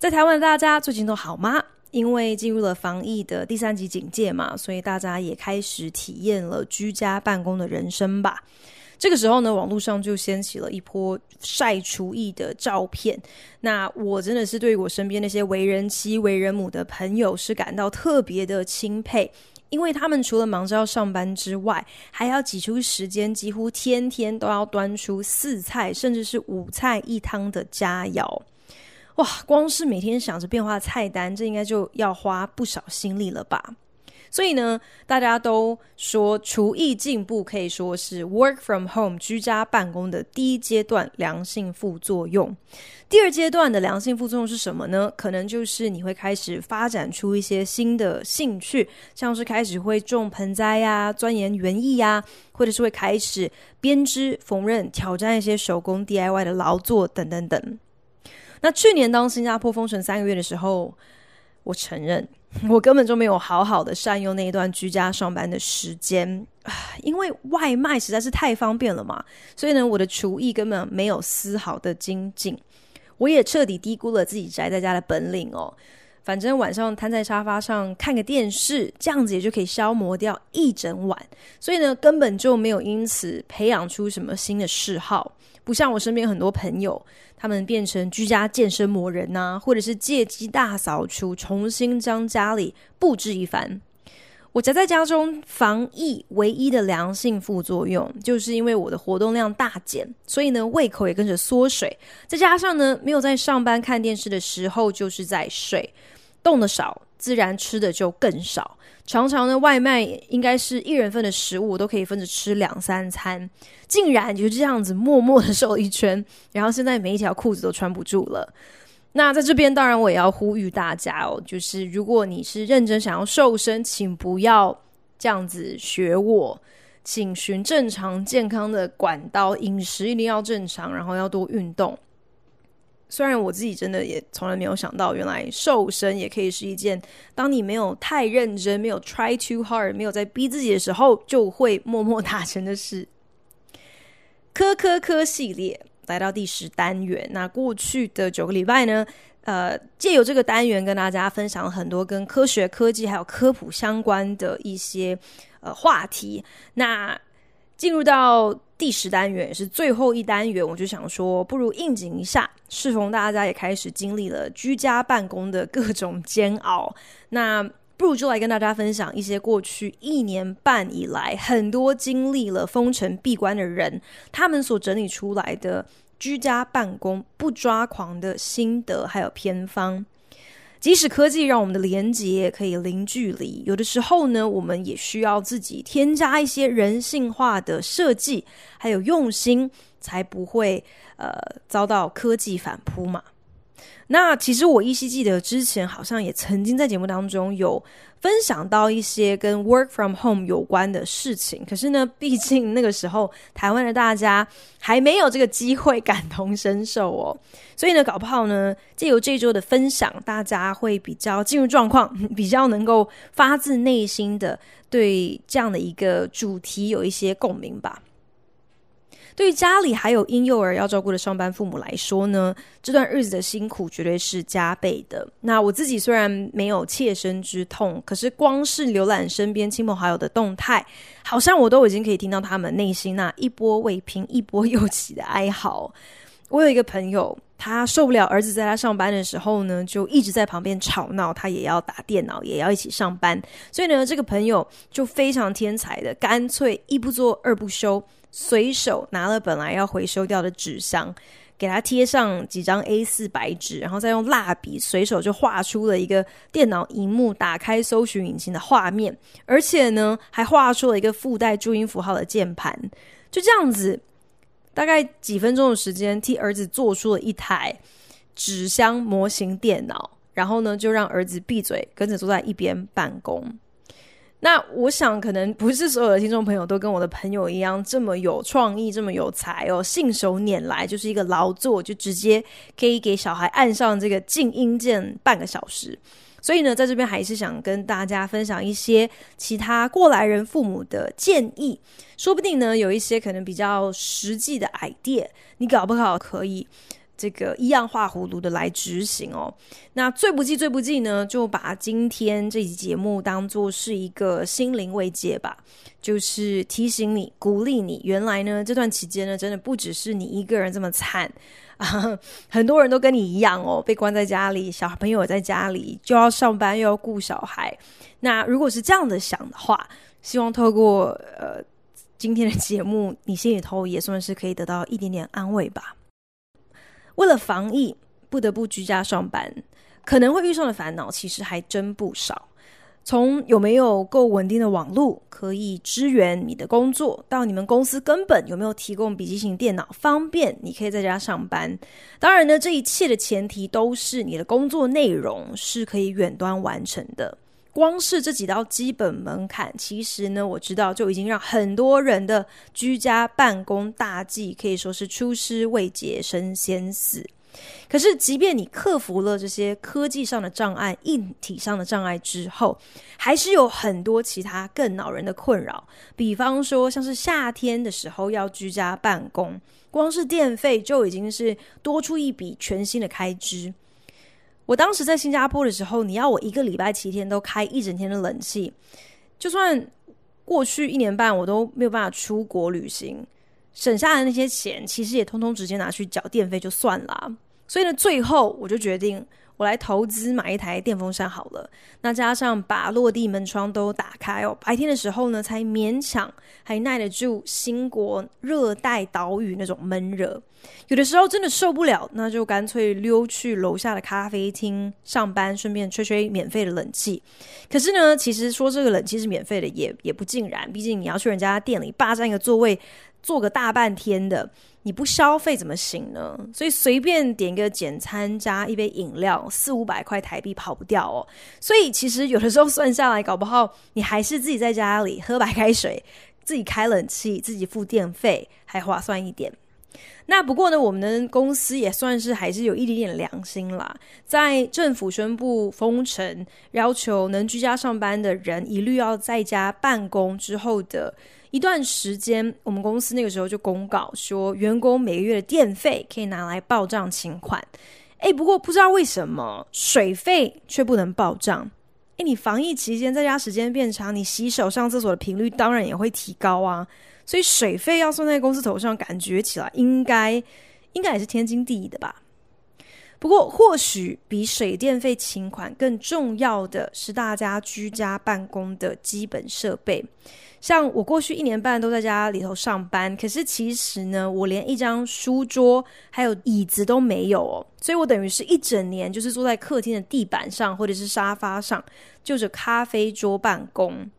在台湾的大家最近都好吗？因为进入了防疫的第三级警戒嘛，所以大家也开始体验了居家办公的人生吧。这个时候呢，网络上就掀起了一波晒厨艺的照片。那我真的是对我身边那些为人妻、为人母的朋友是感到特别的钦佩，因为他们除了忙着要上班之外，还要挤出时间，几乎天天都要端出四菜甚至是五菜一汤的佳肴。哇，光是每天想着变化菜单，这应该就要花不少心力了吧？所以呢，大家都说厨艺进步可以说是 work from home 居家办公的第一阶段良性副作用。第二阶段的良性副作用是什么呢？可能就是你会开始发展出一些新的兴趣，像是开始会种盆栽呀、钻研园艺呀，或者是会开始编织、缝纫、挑战一些手工 DIY 的劳作等等等。那去年当新加坡封城三个月的时候，我承认我根本就没有好好的善用那一段居家上班的时间，因为外卖实在是太方便了嘛，所以呢，我的厨艺根本没有丝毫的精进，我也彻底低估了自己宅在家的本领哦。反正晚上瘫在沙发上看个电视，这样子也就可以消磨掉一整晚，所以呢，根本就没有因此培养出什么新的嗜好。不像我身边很多朋友，他们变成居家健身魔人呐、或者是借机大扫除，重新将家里布置一番。我宅在家中防疫唯一的良性副作用，就是因为我的活动量大减，所以呢，胃口也跟着缩水。再加上呢，没有在上班看电视的时候，就是在睡，动的少，自然吃的就更少。常常呢，外卖应该是一人份的食物，我都可以分着吃两三餐，竟然就这样子默默的瘦一圈，然后现在每一条裤子都穿不住了。那在这边，当然我也要呼吁大家哦，就是如果你是认真想要瘦身，请不要这样子学我，请循正常健康的管道，饮食一定要正常，然后要多运动。虽然我自己真的也从来没有想到，原来瘦身也可以是一件，当你没有太认真、没有 try too hard、没有在逼自己的时候，就会默默达成的事。科科科系列来到第十单元，那过去的九个礼拜呢，呃，借由这个单元跟大家分享很多跟科学、科技还有科普相关的一些呃话题。那进入到第十单元，也是最后一单元，我就想说，不如应景一下。适逢大家也开始经历了居家办公的各种煎熬，那不如就来跟大家分享一些过去一年半以来，很多经历了封城闭关的人，他们所整理出来的居家办公不抓狂的心得，还有偏方。即使科技让我们的连接可以零距离，有的时候呢，我们也需要自己添加一些人性化的设计，还有用心，才不会呃遭到科技反扑嘛。那其实我依稀记得之前好像也曾经在节目当中有。分享到一些跟 work from home 有关的事情，可是呢，毕竟那个时候台湾的大家还没有这个机会感同身受哦，所以呢，搞不好呢，借由这周的分享，大家会比较进入状况，比较能够发自内心的对这样的一个主题有一些共鸣吧。对于家里还有婴幼儿要照顾的上班父母来说呢，这段日子的辛苦绝对是加倍的。那我自己虽然没有切身之痛，可是光是浏览身边亲朋好友的动态，好像我都已经可以听到他们内心那一波未平一波又起的哀嚎。我有一个朋友，他受不了儿子在他上班的时候呢，就一直在旁边吵闹，他也要打电脑，也要一起上班。所以呢，这个朋友就非常天才的，干脆一不做二不休。随手拿了本来要回收掉的纸箱，给它贴上几张 A4 白纸，然后再用蜡笔随手就画出了一个电脑荧幕打开搜寻引擎的画面，而且呢，还画出了一个附带注音符号的键盘。就这样子，大概几分钟的时间，替儿子做出了一台纸箱模型电脑。然后呢，就让儿子闭嘴，跟着坐在一边办公。那我想，可能不是所有的听众朋友都跟我的朋友一样这么有创意，这么有才哦，信手拈来就是一个劳作，就直接可以给小孩按上这个静音键半个小时。所以呢，在这边还是想跟大家分享一些其他过来人父母的建议，说不定呢，有一些可能比较实际的 idea，你搞不好可以。这个一样画葫芦的来执行哦。那最不济最不济呢，就把今天这期节目当做是一个心灵慰藉吧，就是提醒你、鼓励你。原来呢，这段期间呢，真的不只是你一个人这么惨啊，很多人都跟你一样哦，被关在家里，小朋友在家里，就要上班又要顾小孩。那如果是这样的想的话，希望透过呃今天的节目，你心里头也算是可以得到一点点安慰吧。为了防疫，不得不居家上班，可能会遇上的烦恼其实还真不少。从有没有够稳定的网络可以支援你的工作，到你们公司根本有没有提供笔记型电脑，方便你可以在家上班。当然呢，这一切的前提都是你的工作内容是可以远端完成的。光是这几道基本门槛，其实呢，我知道就已经让很多人的居家办公大计可以说是出师未捷身先死。可是，即便你克服了这些科技上的障碍、硬体上的障碍之后，还是有很多其他更恼人的困扰。比方说，像是夏天的时候要居家办公，光是电费就已经是多出一笔全新的开支。我当时在新加坡的时候，你要我一个礼拜七天都开一整天的冷气，就算过去一年半我都没有办法出国旅行，省下的那些钱其实也通通直接拿去缴电费就算了。所以呢，最后我就决定。我来投资买一台电风扇好了，那加上把落地门窗都打开哦，白天的时候呢，才勉强还耐得住新国热带岛屿那种闷热。有的时候真的受不了，那就干脆溜去楼下的咖啡厅上班，顺便吹吹免费的冷气。可是呢，其实说这个冷气是免费的也也不尽然，毕竟你要去人家店里霸占一个座位，坐个大半天的。你不消费怎么行呢？所以随便点一个简餐加一杯饮料，四五百块台币跑不掉哦。所以其实有的时候算下来，搞不好你还是自己在家里喝白开水，自己开冷气，自己付电费，还划算一点。那不过呢，我们的公司也算是还是有一点点良心啦。在政府宣布封城，要求能居家上班的人一律要在家办公之后的。一段时间，我们公司那个时候就公告说，员工每个月的电费可以拿来报账请款。诶，不过不知道为什么水费却不能报账。诶，你防疫期间在家时间变长，你洗手上厕所的频率当然也会提高啊。所以水费要算在公司头上，感觉起来应该应该也是天经地义的吧。不过，或许比水电费请款更重要的是大家居家办公的基本设备。像我过去一年半都在家里头上班，可是其实呢，我连一张书桌还有椅子都没有哦，所以我等于是一整年就是坐在客厅的地板上或者是沙发上，就着咖啡桌办公。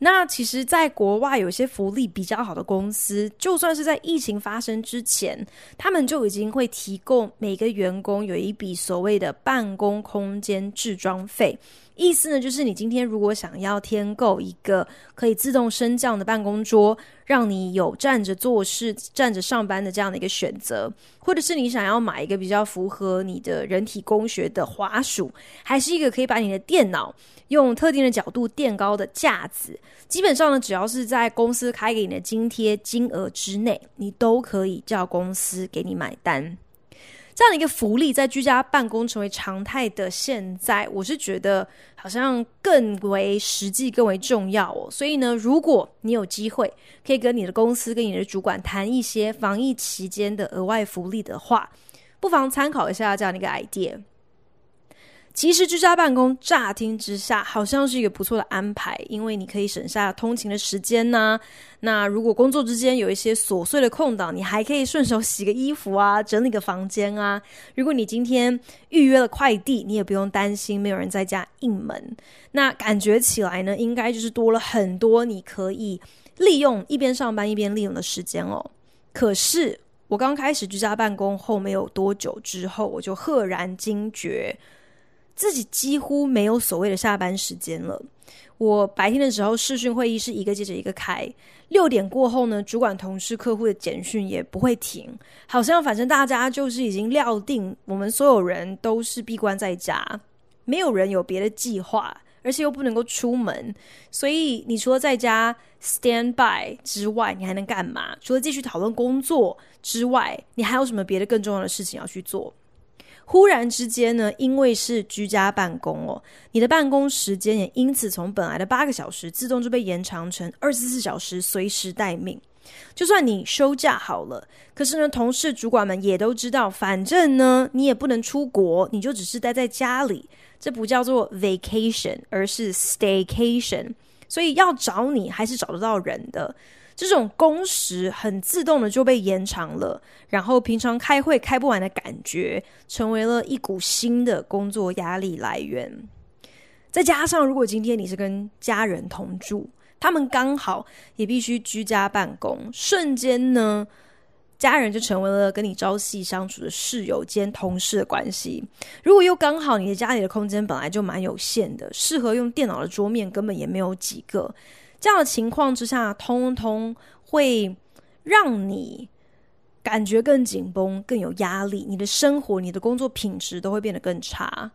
那其实，在国外有些福利比较好的公司，就算是在疫情发生之前，他们就已经会提供每个员工有一笔所谓的办公空间置装费。意思呢，就是你今天如果想要添购一个可以自动升降的办公桌，让你有站着做事、站着上班的这样的一个选择，或者是你想要买一个比较符合你的人体工学的滑鼠，还是一个可以把你的电脑用特定的角度垫高的架子，基本上呢，只要是在公司开给你的津贴金额之内，你都可以叫公司给你买单。这样的一个福利，在居家办公成为常态的现在，我是觉得好像更为实际、更为重要哦。所以呢，如果你有机会可以跟你的公司、跟你的主管谈一些防疫期间的额外福利的话，不妨参考一下这样的一个 idea。其实居家办公乍听之下好像是一个不错的安排，因为你可以省下通勤的时间呐、那如果工作之间有一些琐碎的空档，你还可以顺手洗个衣服啊，整理个房间啊。如果你今天预约了快递，你也不用担心没有人在家应门。那感觉起来呢，应该就是多了很多你可以利用一边上班一边利用的时间哦。可是我刚开始居家办公后没有多久之后，我就赫然惊觉。自己几乎没有所谓的下班时间了。我白天的时候视讯会议是一个接着一个开，六点过后呢，主管、同事、客户的简讯也不会停，好像反正大家就是已经料定，我们所有人都是闭关在家，没有人有别的计划，而且又不能够出门，所以你除了在家 stand by 之外，你还能干嘛？除了继续讨论工作之外，你还有什么别的更重要的事情要去做？忽然之间呢，因为是居家办公哦，你的办公时间也因此从本来的八个小时自动就被延长成二十四小时，随时待命。就算你休假好了，可是呢，同事主管们也都知道，反正呢，你也不能出国，你就只是待在家里，这不叫做 vacation，而是 staycation。所以要找你还是找得到人的。这种工时很自动的就被延长了，然后平常开会开不完的感觉，成为了一股新的工作压力来源。再加上，如果今天你是跟家人同住，他们刚好也必须居家办公，瞬间呢，家人就成为了跟你朝夕相处的室友兼同事的关系。如果又刚好你的家里的空间本来就蛮有限的，适合用电脑的桌面根本也没有几个。这样的情况之下，通通会让你感觉更紧绷、更有压力，你的生活、你的工作品质都会变得更差。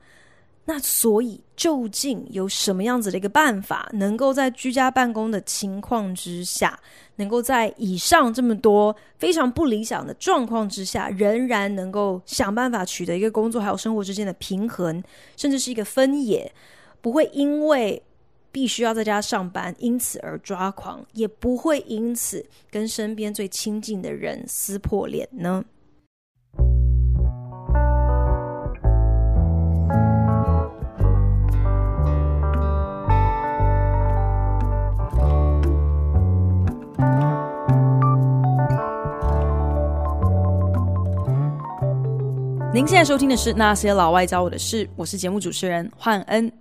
那所以，究竟有什么样子的一个办法，能够在居家办公的情况之下，能够在以上这么多非常不理想的状况之下，仍然能够想办法取得一个工作还有生活之间的平衡，甚至是一个分野，不会因为必须要在家上班，因此而抓狂，也不会因此跟身边最亲近的人撕破脸呢？您现在收听的是《那些老外教我的事》，我是节目主持人焕恩。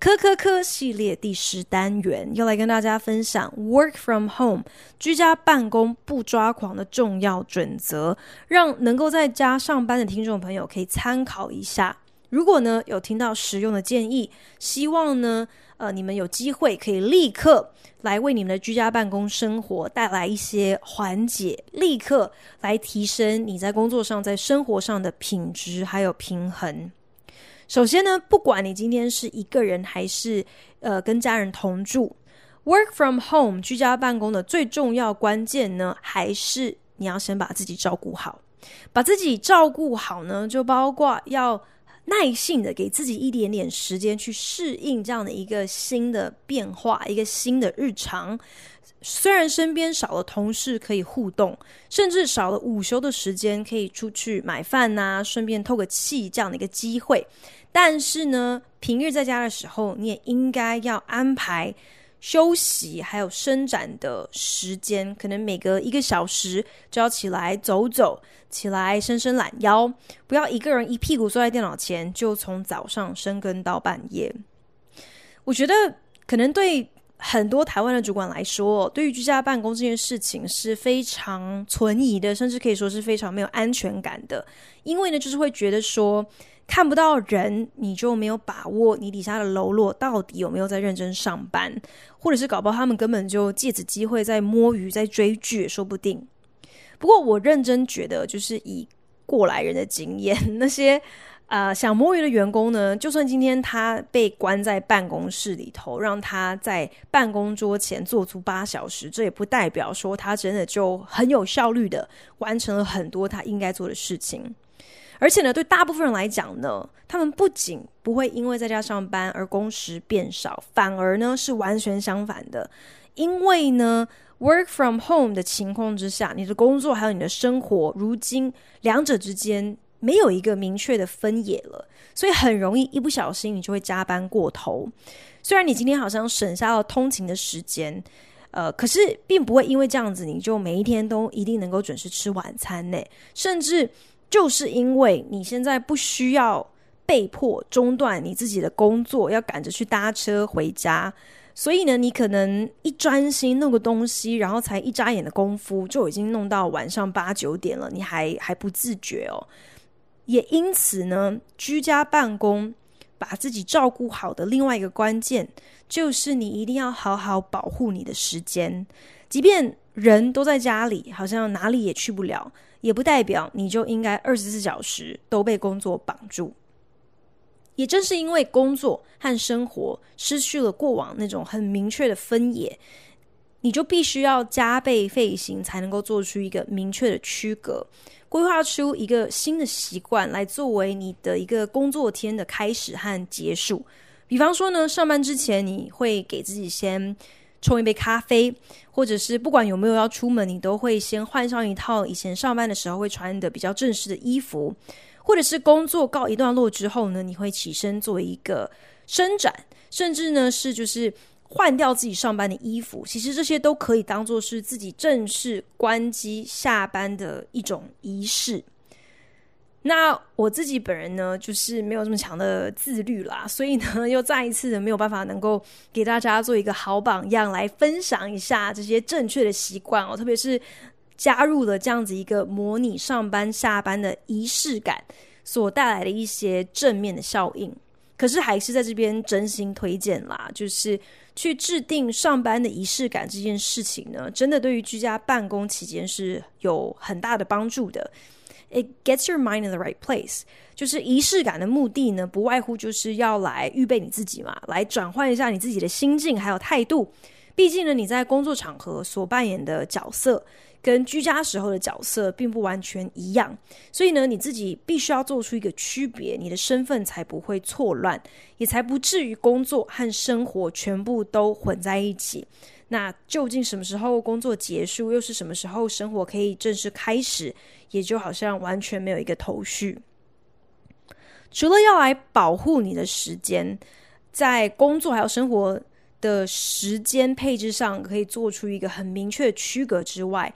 科科科系列第十单元要来跟大家分享 Work from Home 居家办公不抓狂的重要准则，让能够在家上班的听众朋友可以参考一下。如果呢有听到实用的建议，希望呢呃你们有机会可以立刻来为你们的居家办公生活带来一些缓解，立刻来提升你在工作上在生活上的品质还有平衡。首先呢，不管你今天是一个人还是呃跟家人同住，work from home 居家办公的最重要关键呢，还是你要先把自己照顾好。把自己照顾好呢，就包括要耐性的给自己一点点时间去适应这样的一个新的变化，一个新的日常。虽然身边少了同事可以互动，甚至少了午休的时间可以出去买饭呐、啊，顺便透个气这样的一个机会。但是呢，平日在家的时候，你也应该要安排休息还有伸展的时间，可能每隔一个小时就要起来走走，起来伸伸懒腰，不要一个人一屁股坐在电脑前，就从早上深耕到半夜。我觉得可能对很多台湾的主管来说，对于居家办公这件事情是非常存疑的，甚至可以说是非常没有安全感的，因为呢，就是会觉得说。看不到人，你就没有把握你底下的喽啰到底有没有在认真上班，或者是搞不好他们根本就借此机会在摸鱼、在追剧，说不定。不过我认真觉得，就是以过来人的经验，那些、呃、想摸鱼的员工呢，就算今天他被关在办公室里头，让他在办公桌前坐足八小时，这也不代表说他真的就很有效率的完成了很多他应该做的事情。而且呢，对大部分人来讲呢，他们不仅不会因为在家上班而工时变少，反而呢是完全相反的。因为呢，work from home 的情况之下，你的工作还有你的生活，如今两者之间没有一个明确的分野了，所以很容易一不小心你就会加班过头。虽然你今天好像省下了通勤的时间，呃，可是并不会因为这样子你就每一天都一定能够准时吃晚餐呢，甚至。就是因为你现在不需要被迫中断你自己的工作，要赶着去搭车回家，所以呢，你可能一专心弄个东西，然后才一眨眼的功夫就已经弄到晚上八九点了，你还还不自觉哦。也因此呢，居家办公把自己照顾好的另外一个关键，就是你一定要好好保护你的时间。即便人都在家里，好像哪里也去不了，也不代表你就应该二十四小时都被工作绑住。也正是因为工作和生活失去了过往那种很明确的分野，你就必须要加倍费心，才能够做出一个明确的区隔，规划出一个新的习惯来作为你的一个工作天的开始和结束。比方说呢，上班之前你会给自己先冲一杯咖啡，或者是不管有没有要出门，你都会先换上一套以前上班的时候会穿的比较正式的衣服。或者是工作告一段落之后呢，你会起身做一个伸展，甚至呢是就是换掉自己上班的衣服。其实这些都可以当做是自己正式关机下班的一种仪式。那我自己本人呢，就是没有这么强的自律啦，所以呢，又再一次的没有办法能够给大家做一个好榜样，来分享一下这些正确的习惯哦，特别是。加入了这样子一个模拟上班下班的仪式感，所带来的一些正面的效应。可是还是在这边真心推荐啦，就是去制定上班的仪式感这件事情呢，真的对于居家办公期间是有很大的帮助的。It gets your mind in the right place，就是仪式感的目的呢，不外乎就是要来预备你自己嘛，来转换一下你自己的心境还有态度。毕竟呢，你在工作场合所扮演的角色，跟居家时候的角色并不完全一样，所以呢，你自己必须要做出一个区别，你的身份才不会错乱，也才不至于工作和生活全部都混在一起。那究竟什么时候工作结束，又是什么时候生活可以正式开始，也就好像完全没有一个头绪。除了要来保护你的时间，在工作还有生活的时间配置上可以做出一个很明确的区隔之外，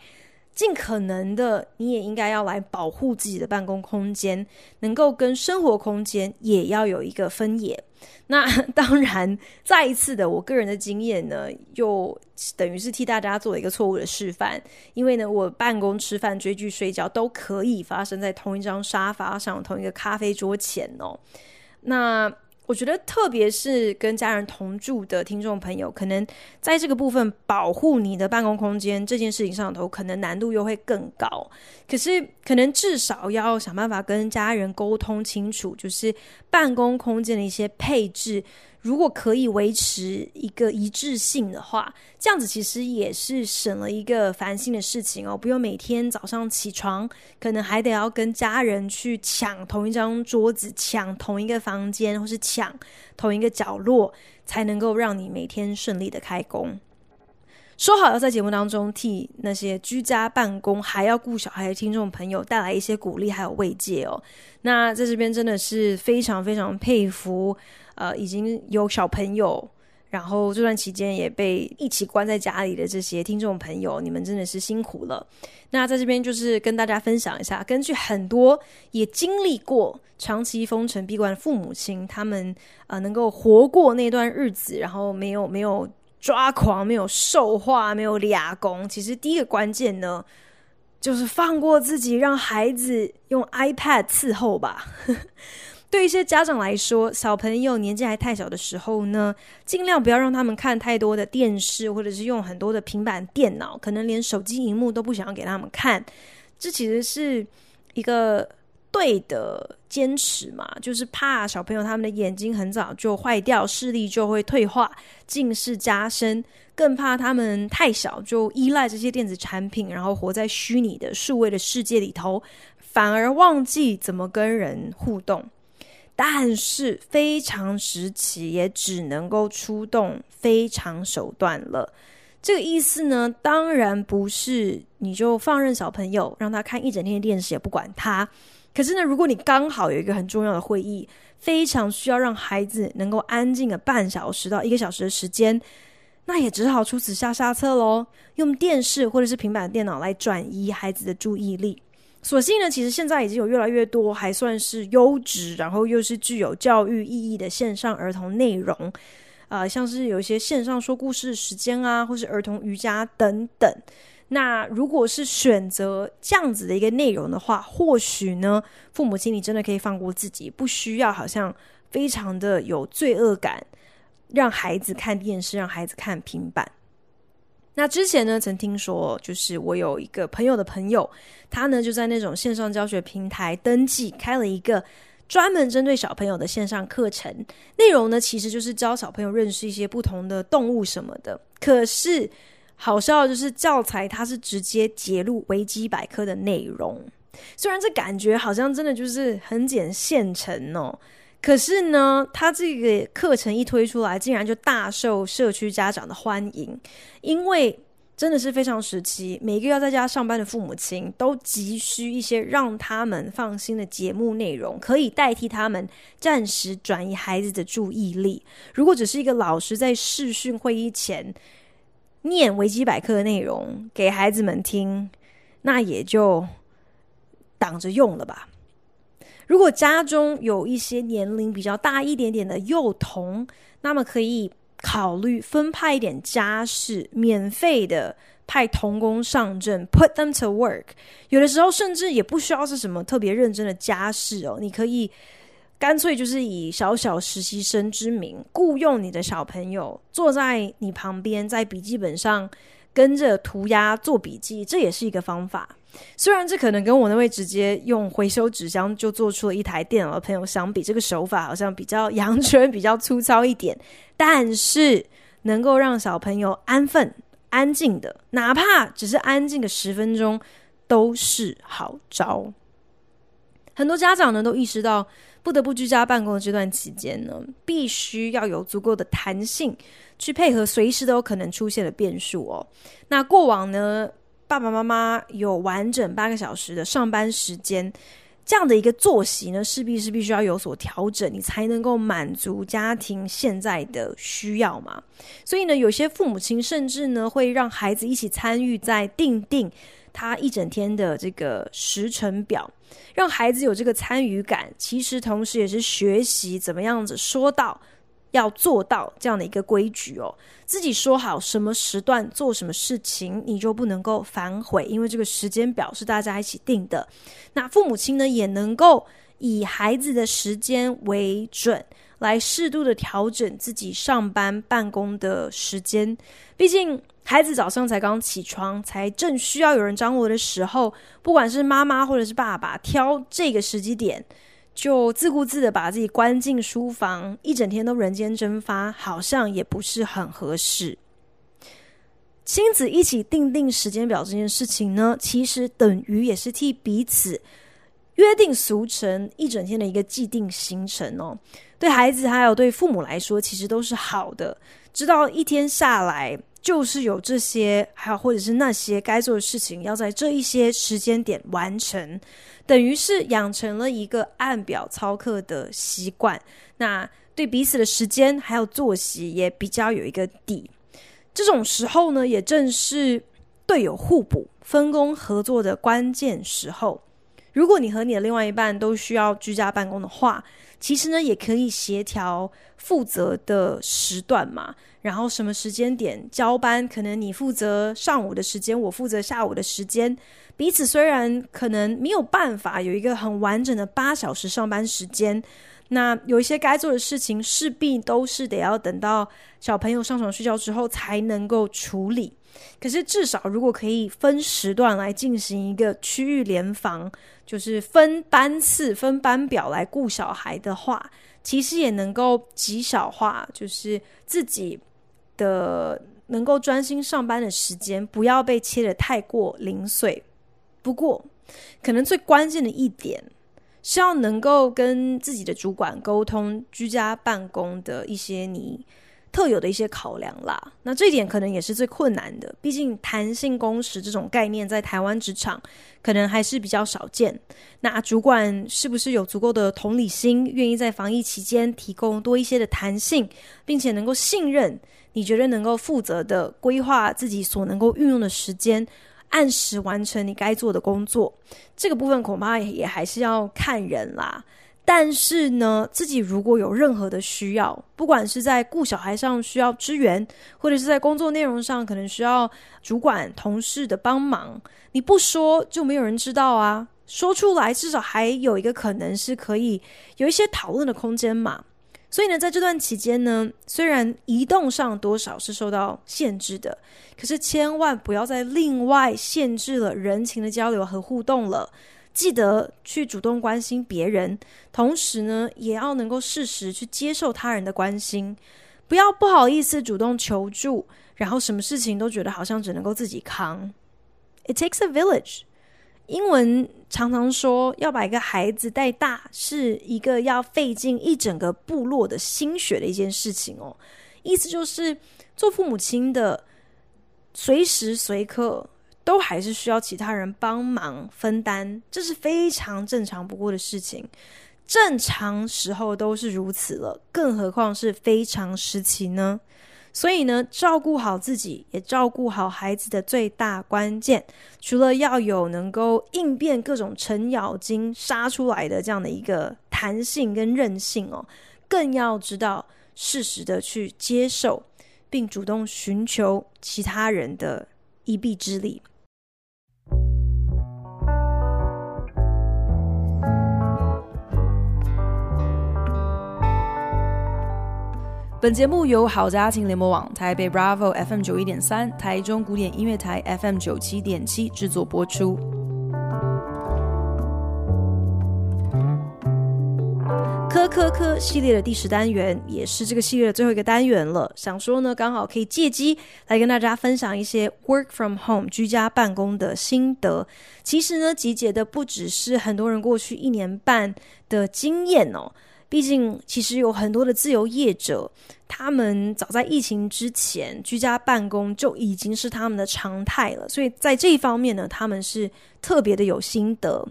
尽可能的你也应该要来保护自己的办公空间，能够跟生活空间也要有一个分野。那当然，再一次的，我个人的经验呢，又等于是替大家做一个错误的示范，因为呢，我办公、吃饭、追剧、睡觉都可以发生在同一张沙发上、同一个咖啡桌前哦。那我觉得，特别是跟家人同住的听众朋友，可能在这个部分保护你的办公空间这件事情上头，可能难度又会更高。可是，可能至少要想办法跟家人沟通清楚，就是办公空间的一些配置。如果可以维持一个一致性的话，这样子其实也是省了一个烦心的事情哦，不用每天早上起床，可能还得要跟家人去抢同一张桌子、抢同一个房间，或是抢同一个角落，才能够让你每天顺利的开工。说好要在节目当中替那些居家办公还要顾小孩的听众朋友带来一些鼓励还有慰藉哦。那在这边真的是非常非常佩服。呃，已经有小朋友，然后这段期间也被一起关在家里的这些听众朋友，你们真的是辛苦了。那在这边就是跟大家分享一下，根据很多也经历过长期封城闭关的父母亲，他们呃能够活过那段日子，然后没有没有抓狂，没有兽化，没有俩工。其实第一个关键呢，就是放过自己，让孩子用 iPad 伺候吧。对一些家长来说，小朋友年纪还太小的时候呢，尽量不要让他们看太多的电视，或者是用很多的平板电脑，可能连手机荧幕都不想要给他们看。这其实是一个对的坚持嘛，就是怕小朋友他们的眼睛很早就坏掉，视力就会退化，近视加深，更怕他们太小就依赖这些电子产品，然后活在虚拟的数位的世界里头，反而忘记怎么跟人互动。但是非常时期也只能够出动非常手段了。这个意思呢，当然不是你就放任小朋友让他看一整天的电视也不管他。可是呢，如果你刚好有一个很重要的会议，非常需要让孩子能够安静个半小时到一个小时的时间，那也只好出此下下策喽，用电视或者是平板电脑来转移孩子的注意力。所幸呢，其实现在已经有越来越多还算是优质，然后又是具有教育意义的线上儿童内容，啊、像是有一些线上说故事的时间啊，或是儿童瑜伽等等。那如果是选择这样子的一个内容的话，或许呢，父母亲你真的可以放过自己，不需要好像非常的有罪恶感，让孩子看电视，让孩子看平板。那之前呢，曾听说，就是我有一个朋友的朋友，他呢就在那种线上教学平台登记，开了一个专门针对小朋友的线上课程。内容呢，其实就是教小朋友认识一些不同的动物什么的。可是好笑就是教材，它是直接截录维基百科的内容。虽然这感觉好像真的就是很捡现成哦。可是呢，他这个课程一推出来，竟然就大受社区家长的欢迎，因为真的是非常时期，每一个要在家上班的父母亲都急需一些让他们放心的节目内容，可以代替他们暂时转移孩子的注意力。如果只是一个老师在视讯会议前念维基百科的内容给孩子们听，那也就挡着用了吧。如果家中有一些年龄比较大一点点的幼童，那么可以考虑分派一点家事，免费的派童工上阵，put them to work。有的时候甚至也不需要是什么特别认真的家事哦，你可以干脆就是以小小实习生之名，雇佣你的小朋友坐在你旁边，在笔记本上跟着涂鸦做笔记，这也是一个方法。虽然这可能跟我那位直接用回收纸箱就做出了一台电脑的朋友相比，这个手法好像比较阳春、比较粗糙一点，但是能够让小朋友安分、安静的，哪怕只是安静个十分钟，都是好招。很多家长呢都意识到，不得不居家办公的这段期间呢，必须要有足够的弹性去配合随时都有可能出现的变数哦。那过往呢，爸爸妈妈有完整八个小时的上班时间，这样的一个作息呢，势必是必须要有所调整，你才能够满足家庭现在的需要嘛。所以呢，有些父母亲甚至呢会让孩子一起参与在订定他一整天的这个时程表，让孩子有这个参与感。其实同时也是学习怎么样子说到。要做到这样的一个规矩哦，自己说好什么时段做什么事情，你就不能够反悔，因为这个时间表是大家一起定的。那父母亲呢，也能够以孩子的时间为准，来适度的调整自己上班办公的时间。毕竟孩子早上才刚起床，才正需要有人张罗的时候，不管是妈妈或者是爸爸，挑这个时机点。就自顾自的把自己关进书房，一整天都人间蒸发，好像也不是很合适。亲子一起订定时间表这件事情呢，其实等于也是替彼此约定俗成一整天的一个既定行程哦。对孩子还有对父母来说，其实都是好的。知道一天下来就是有这些，还有或者是那些该做的事情，要在这一些时间点完成。等于是养成了一个按表操课的习惯，那对彼此的时间还有作息也比较有一个底。这种时候呢，也正是队友互补、分工合作的关键时候。如果你和你的另外一半都需要居家办公的话，其实呢，也可以协调负责的时段嘛。然后什么时间点交班，可能你负责上午的时间，我负责下午的时间。彼此虽然可能没有办法有一个很完整的八小时上班时间，那有一些该做的事情势必都是得要等到小朋友上床睡觉之后才能够处理。可是至少如果可以分时段来进行一个区域联防，就是分班次、分班表来顾小孩的话，其实也能够极小化，就是自己的能够专心上班的时间，不要被切得太过零碎。不过，可能最关键的一点是要能够跟自己的主管沟通居家办公的一些你特有的一些考量啦。那这一点可能也是最困难的，毕竟弹性工时这种概念在台湾职场可能还是比较少见。那主管是不是有足够的同理心，愿意在防疫期间提供多一些的弹性，并且能够信任你觉得能够负责的规划自己所能够运用的时间？按时完成你该做的工作，这个部分恐怕也还是要看人啦。但是呢，自己如果有任何的需要，不管是在顾小孩上需要支援，或者是在工作内容上可能需要主管同事的帮忙，你不说就没有人知道啊。说出来至少还有一个可能是可以有一些讨论的空间嘛。所以呢，在这段期间呢，虽然移动上多少是受到限制的，可是千万不要再另外限制了人情的交流和互动了。记得去主动关心别人，同时呢，也要能够适时去接受他人的关心，不要不好意思主动求助，然后什么事情都觉得好像只能够自己扛。It takes a village。英文常常说，要把一个孩子带大，是一个要费尽一整个部落的心血的一件事情哦。意思就是，做父母亲的，随时随刻都还是需要其他人帮忙分担，这是非常正常不过的事情。正常时候都是如此了，更何况是非常时期呢？所以呢，照顾好自己，也照顾好孩子的最大关键，除了要有能够应变各种程咬金杀出来的这样的一个弹性跟韧性哦，更要知道适时的去接受，并主动寻求其他人的一臂之力。本节目由好家庭联盟网、台北 Bravo FM 九一点三、台中古典音乐台 FM 九七点七制作播出。科科科系列的第十单元，也是这个系列的最后一个单元了。想说呢，刚好可以借机来跟大家分享一些 Work from Home 居家办公的心得。其实呢，集结的不只是很多人过去一年半的经验哦。毕竟，其实有很多的自由业者，他们早在疫情之前，居家办公就已经是他们的常态了。所以在这一方面呢，他们是特别的有心得。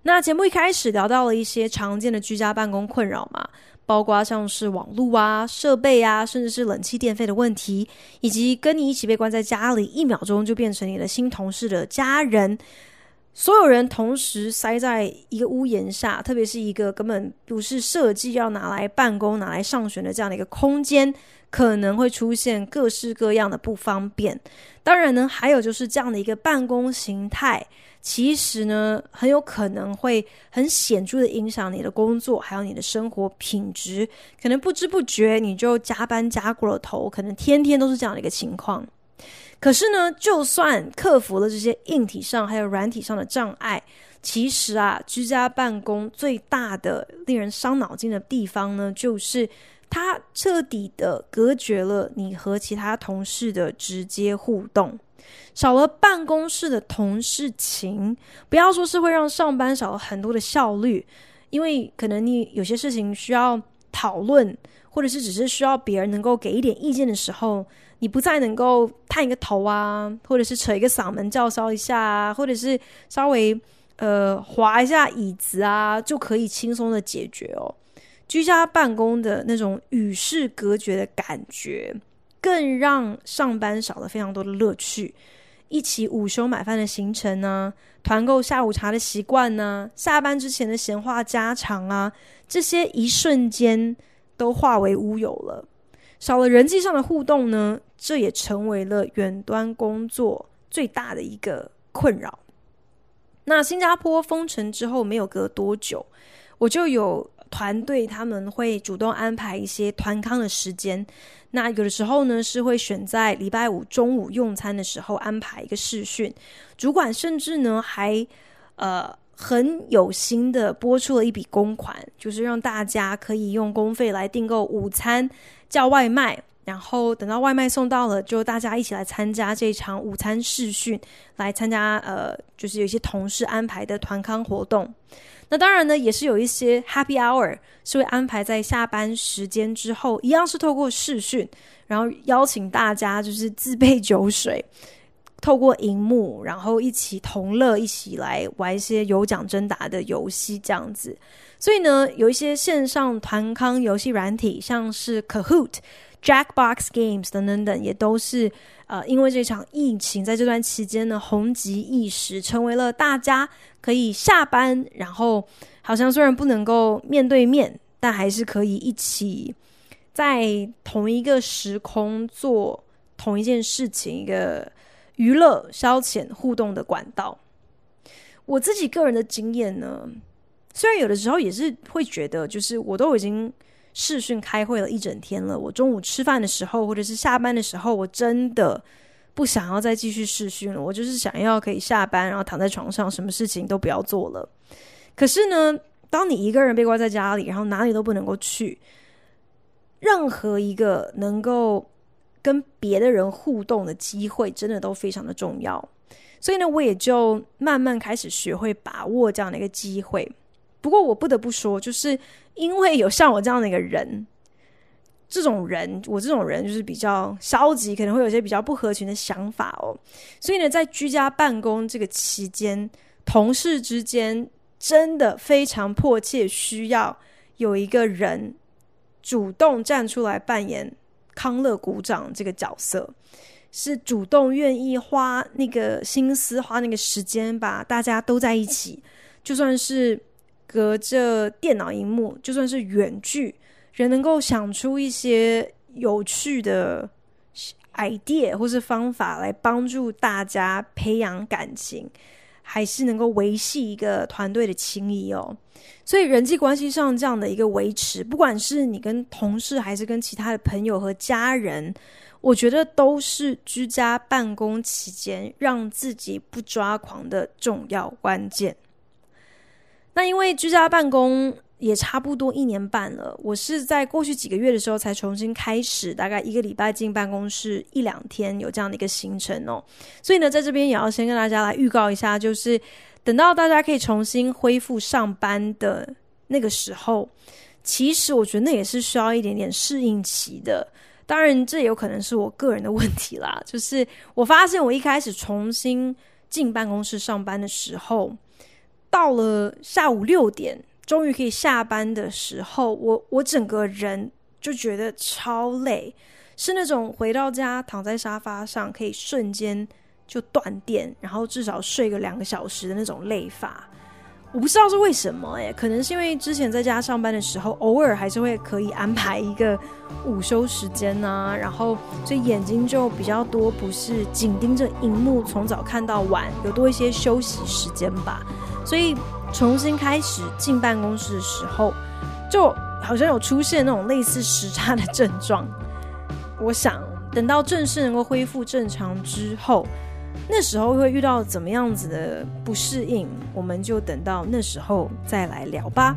那节目一开始聊到了一些常见的居家办公困扰嘛，包括像是网络啊、设备啊，甚至是冷气电费的问题，以及跟你一起被关在家里，一秒钟就变成你的新同事的家人。所有人同时塞在一个屋檐下，特别是一个根本不是设计要拿来办公、拿来上学的这样的一个空间，可能会出现各式各样的不方便。当然呢，还有就是这样的一个办公形态，其实呢，很有可能会很显著的影响你的工作，还有你的生活品质。可能不知不觉你就加班加过了头，可能天天都是这样的一个情况。可是呢，就算克服了这些硬体上还有软体上的障碍，其实啊，居家办公最大的令人伤脑筋的地方呢，就是它彻底的隔绝了你和其他同事的直接互动，少了办公室的同事情。不要说是会让上班少了很多的效率，因为可能你有些事情需要讨论，或者是只是需要别人能够给一点意见的时候。你不再能够探一个头啊，或者是扯一个嗓门叫嚣一下啊，或者是稍微呃滑一下椅子啊，就可以轻松的解决哦。居家办公的那种与世隔绝的感觉，更让上班少了非常多的乐趣。一起午休买饭的行程呢，团购下午茶的习惯呢，下班之前的闲话家常啊，这些一瞬间都化为乌有了。少了人际上的互动呢，这也成为了远端工作最大的一个困扰。那新加坡封城之后没有隔多久，我就有团队他们会主动安排一些团康的时间。那有的时候呢，是会选在礼拜五中午用餐的时候安排一个试训，主管甚至呢还呃很有心的拨出了一笔公款，就是让大家可以用公费来订购午餐。叫外卖，然后等到外卖送到了，就大家一起来参加这场午餐试训，来参加呃，就是有一些同事安排的团康活动。那当然呢，也是有一些 Happy Hour 是会安排在下班时间之后，一样是透过视讯，然后邀请大家就是自备酒水，透过荧幕，然后一起同乐，一起来玩一些有奖征答的游戏，这样子。所以呢，有一些线上团康游戏软体，像是 Kahoot、Jackbox Games 等等等，也都是呃，因为这场疫情在这段期间呢，红极一时，成为了大家可以下班，然后好像虽然不能够面对面，但还是可以一起在同一个时空做同一件事情，一个娱乐、消遣、互动的管道。我自己个人的经验呢。虽然有的时候也是会觉得，就是我都已经视讯开会了一整天了，我中午吃饭的时候，或者是下班的时候，我真的不想要再继续视讯了。我就是想要可以下班，然后躺在床上，什么事情都不要做了。可是呢，当你一个人被关在家里，然后哪里都不能够去，任何一个能够跟别的人互动的机会，真的都非常的重要。所以呢，我也就慢慢开始学会把握这样的一个机会。不过我不得不说，就是因为有像我这样的一个人，这种人，我这种人就是比较消极，可能会有些比较不合群的想法哦。所以呢，在居家办公这个期间，同事之间真的非常迫切需要有一个人主动站出来扮演康乐鼓掌这个角色，是主动愿意花那个心思、花那个时间，把大家都在一起，就算是。隔着电脑荧幕，就算是远距，人能够想出一些有趣的 idea 或是方法来帮助大家培养感情，还是能够维系一个团队的情谊哦。所以人际关系上这样的一个维持，不管是你跟同事，还是跟其他的朋友和家人，我觉得都是居家办公期间让自己不抓狂的重要关键。那因为居家办公也差不多一年半了，我是在过去几个月的时候才重新开始，大概一个礼拜进办公室一两天，有这样的一个行程哦。所以呢，在这边也要先跟大家来预告一下，就是等到大家可以重新恢复上班的那个时候，其实我觉得那也是需要一点点适应期的。当然，这有可能是我个人的问题啦，就是我发现我一开始重新进办公室上班的时候。到了下午六点，终于可以下班的时候，我我整个人就觉得超累，是那种回到家躺在沙发上可以瞬间就断电，然后至少睡个两个小时的那种累法。我不知道是为什么诶，可能是因为之前在家上班的时候，偶尔还是会可以安排一个午休时间啊，然后所以眼睛就比较多，不是紧盯着荧幕从早看到晚，有多一些休息时间吧。所以重新开始进办公室的时候，就好像有出现那种类似时差的症状。我想等到正式能够恢复正常之后，那时候会遇到怎么样子的不适应，我们就等到那时候再来聊吧。